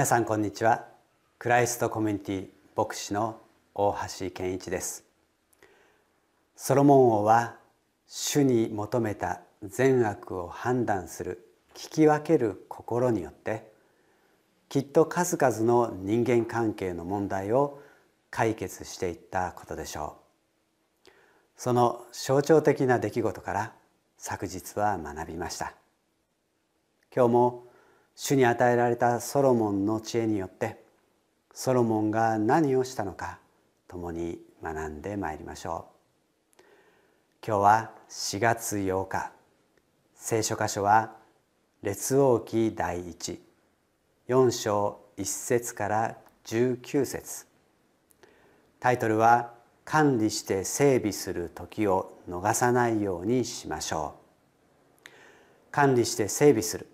皆さんこんにちは。クライストコミュニティ牧師の大橋健一です。ソロモン王は主に求めた善悪を判断する聞き分ける心によってきっと数々の人間関係の問題を解決していったことでしょう。その象徴的な出来事から昨日は学びました。今日も主に与えられたソロモンの知恵によってソロモンが何をしたのか共に学んでまいりましょう。今日は4月8日聖書箇所は列王記第14章1節から19節。タイトルは管理して整備する時を逃さないようにしましょう。管理して整備する。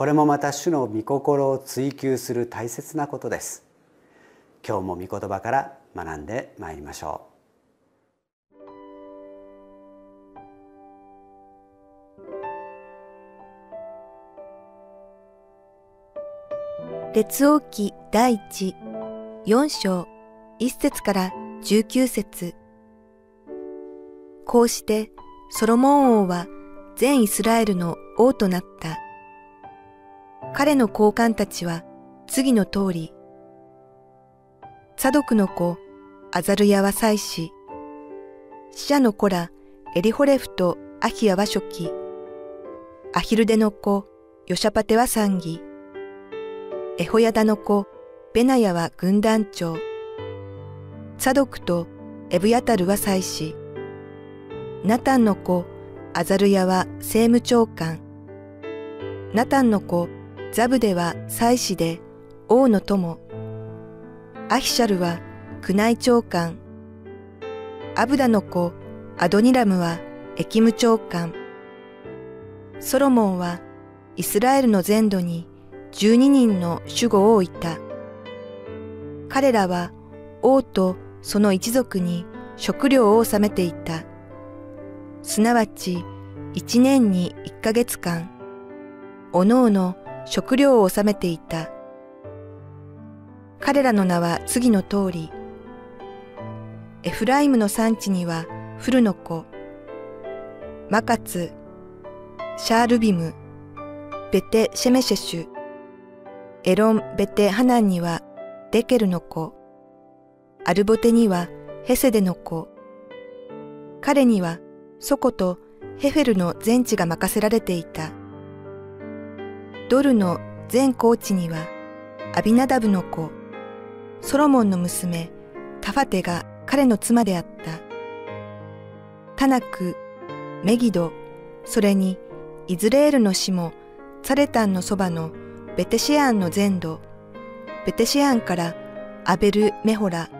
これもまた主の御心を追求する大切なことです。今日も御言葉から学んでまいりましょう。列王記第一四章一節から十九節。こうしてソロモン王は全イスラエルの王となった。彼の高官たちは次の通り、サドクの子アザルヤは祭司、死者の子らエリホレフとアヒヤは初期、アヒルデの子ヨシャパテは参議、エホヤダの子ベナヤは軍団長、サドクとエブヤタルは祭司、ナタンの子アザルヤは政務長官、ナタンの子ザブデは祭司で王の友。アヒシャルは宮内長官。アブダの子アドニラムは駅務長官。ソロモンはイスラエルの全土に12人の守護を置いた。彼らは王とその一族に食料を納めていた。すなわち一年に一ヶ月間、おのおの食料を収めていた。彼らの名は次の通り。エフライムの産地にはフルの子、マカツ、シャールビム、ベテ・シェメシェシュ、エロン・ベテ・ハナンにはデケルの子、アルボテにはヘセデの子、彼にはソコとヘフェルの全地が任せられていた。ドルの全コーチにはアビナダブの子、ソロモンの娘、タファテが彼の妻であった。タナク、メギド、それにイズレールの死もサレタンのそばのベテシアンの全土、ベテシアンからアベル・メホラ、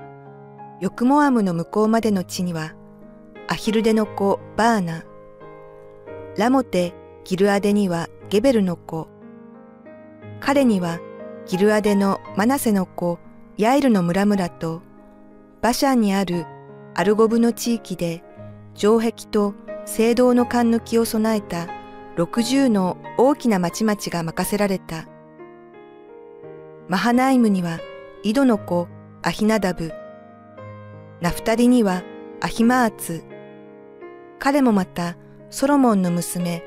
ヨクモアムの向こうまでの地には、アヒルデの子バーナ、ラモテ・ギルアデにはゲベルの子、彼にはギルアデのマナセの子ヤイルの村々とバシャンにあるアルゴブの地域で城壁と聖堂の勘抜きを備えた60の大きな町々が任せられた。マハナイムには井戸の子アヒナダブ、ナフタリにはアヒマーツ、彼もまたソロモンの娘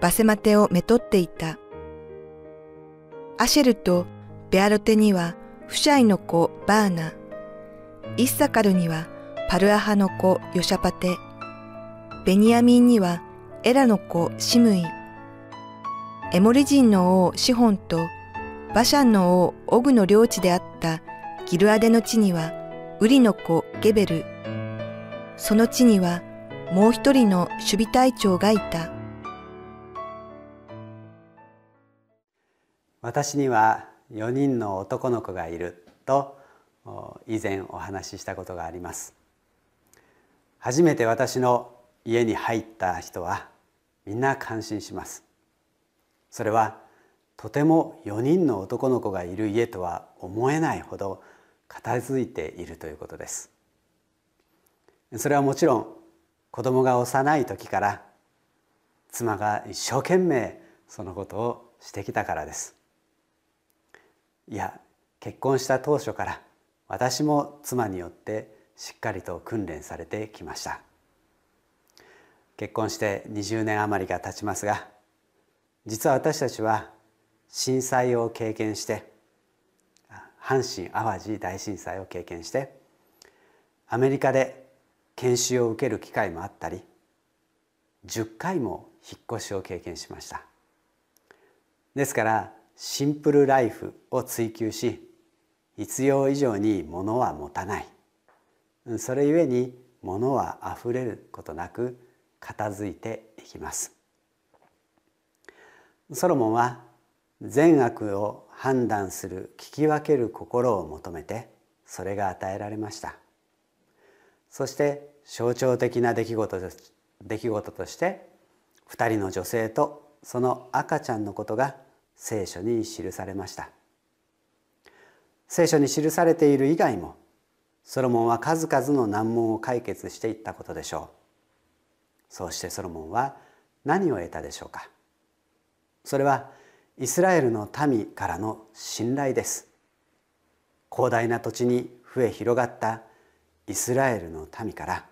バセマテをめとっていた。アシェルとベアロテにはフシャイの子バーナ、イッサカルにはパルアハの子ヨシャパテ、ベニヤミンにはエラの子シムイ、エモリ人の王シホンとバシャンの王オグの領地であったギルアデの地にはウリの子ゲベル、その地にはもう一人の守備隊長がいた。私には4人の男の子がいると以前お話ししたことがあります。初めて私の家に入った人はみんな感心します。それはとても4人の男の子がいる家とは思えないほど片付いているということです。それはもちろん子供が幼い時から妻が一生懸命そのことをしてきたからです。いや結婚した当初から私も妻によってしっかりと訓練されてきました。結婚して20年余りが経ちますが実は私たちは震災を経験して阪神・淡路大震災を経験してアメリカで研修を受ける機会もあったり10回も引っ越しを経験しました。ですからシンプルライフを追求し必要以上に物は持たない。それゆえに物はあふれることなく片付いていきます。ソロモンは善悪を判断する聞き分ける心を求めてそれが与えられました。そして象徴的な出来事出来事として2人の女性とその赤ちゃんのことが聖書に記されました。聖書に記されている以外もソロモンは数々の難問を解決していったことでしょう。そうしてソロモンは何を得たでしょうか。それはイスラエルの民からの信頼です。広大な土地に増え広がったイスラエルの民から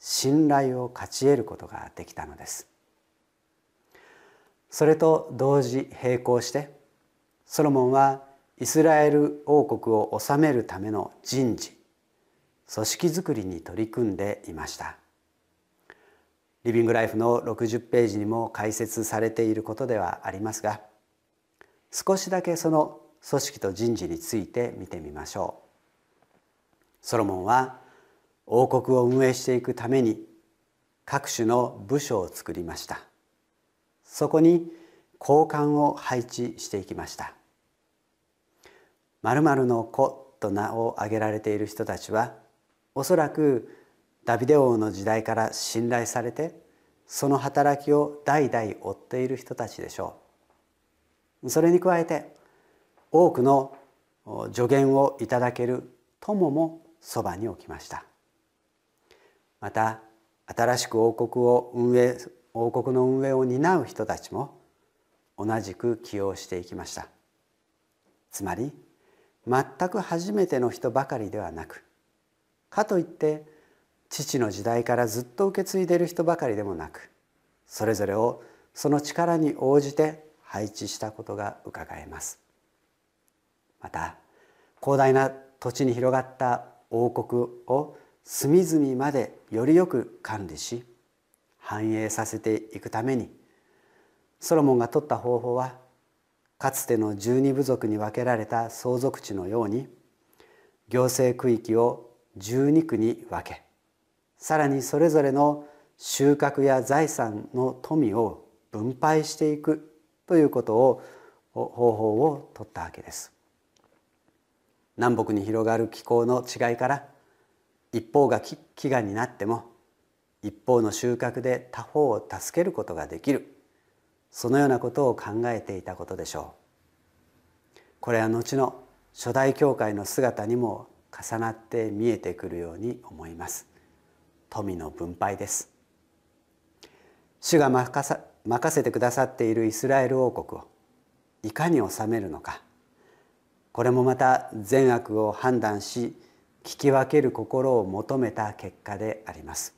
信頼を勝ち得ることができたのです。それと同時並行してソロモンはイスラエル王国を治めるための人事組織づくりに取り組んでいました。リビングライフの60ページにも解説されていることではありますが少しだけその組織と人事について見てみましょう。ソロモンは王国を運営していくために各種の部署を作りました。そこに交換を配置していきました。〇〇の子と名を挙げられている人たちはおそらくダビデ王の時代から信頼されてその働きを代々追っている人たちでしょう。それに加えて多くの助言をいただける友もそばに置きました。また新しく王国を運営王国の運営を担う人たちも同じく起用していきました。つまり全く初めての人ばかりではなくかといって父の時代からずっと受け継いでいる人ばかりでもなくそれぞれをその力に応じて配置したことがうかがえます。また広大な土地に広がった王国を隅々までよりよく管理し繁栄させていくためにソロモンが取った方法はかつての十二部族に分けられた相続地のように行政区域を十二区に分けさらにそれぞれの収穫や財産の富を分配していくということを方法を取ったわけです。南北に広がる気候の違いから一方が飢餓になっても一方の収穫で他方を助けることができる。そのようなことを考えていたことでしょう。これは後の初代教会の姿にも重なって見えてくるように思います。富の分配です。主が任せてくださっているイスラエル王国をいかに治めるのか。これもまた善悪を判断し聞き分ける心を求めた結果であります。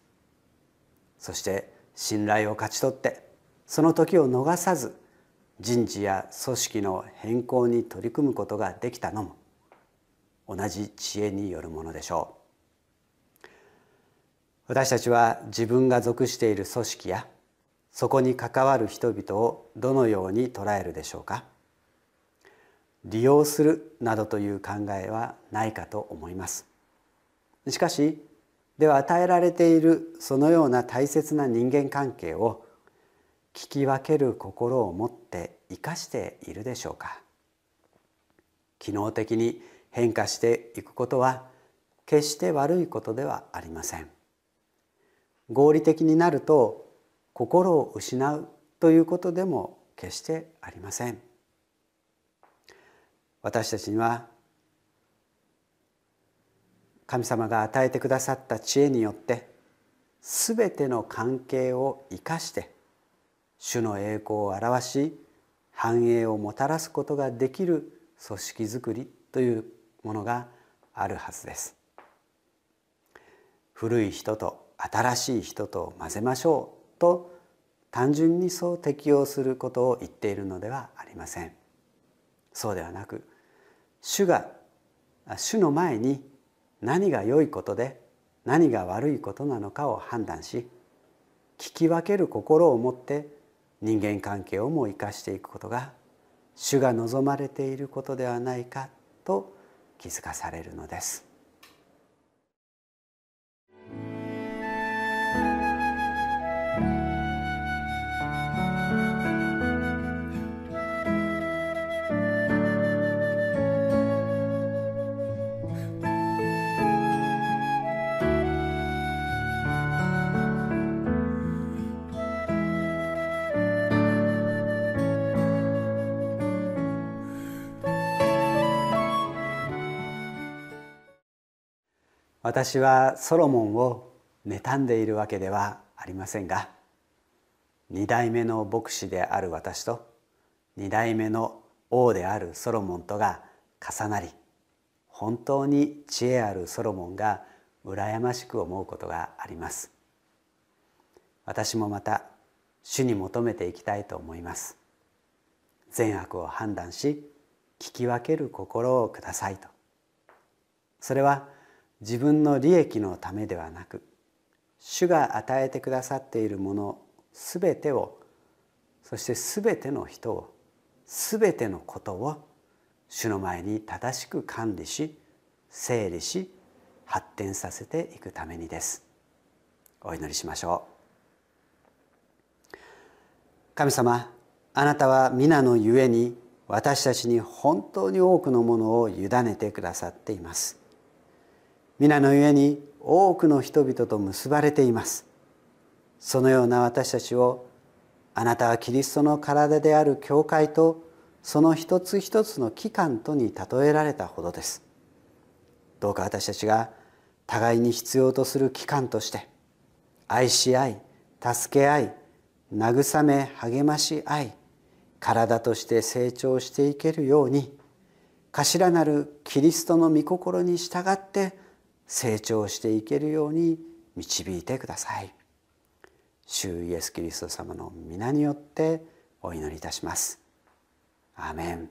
そして信頼を勝ち取ってその時を逃さず人事や組織の変更に取り組むことができたのも同じ知恵によるものでしょう。私たちは自分が属している組織やそこに関わる人々をどのように捉えるでしょうか。利用するなどという考えはないかと思います。しかしでは与えられているそのような大切な人間関係を聞き分ける心を持って生かしているでしょうか。機能的に変化していくことは決して悪いことではありません。合理的になると心を失うということでも決してありません。私たちには神様が与えてくださった知恵によって全ての関係を生かして主の栄光を表し繁栄をもたらすことができる組織づくりというものがあるはずです。古い人と新しい人と混ぜましょうと単純にそう適用することを言っているのではありません。そうではなく主が主の前に何が良いことで何が悪いことなのかを判断し聞き分ける心を持って人間関係をも生かしていくことが主が望まれていることではないかと気づかされるのです。私はソロモンを妬んでいるわけではありませんが二代目の牧師である私と二代目の王であるソロモンとが重なり本当に知恵あるソロモンが羨ましく思うことがあります。私もまた主に求めていきたいと思います。善悪を判断し聞き分ける心をくださいと。それは自分の利益のためではなく主が与えてくださっているもの全てをそして全ての人を全てのことを主の前に正しく管理し整理し発展させていくためにです。お祈りしましょう。神様あなたは皆のゆえに私たちに本当に多くのものを委ねてくださっています。皆のゆえに多くの人々と結ばれています。そのような私たちをあなたはキリストの体である教会とその一つ一つの機関とに例えられたほどです。どうか私たちが互いに必要とする機関として愛し合い助け合い慰め励まし合い体として成長していけるように頭なるキリストの御心に従って成長していけるように導いてください。主イエス・キリスト様の皆によってお祈りいたします。アーメン。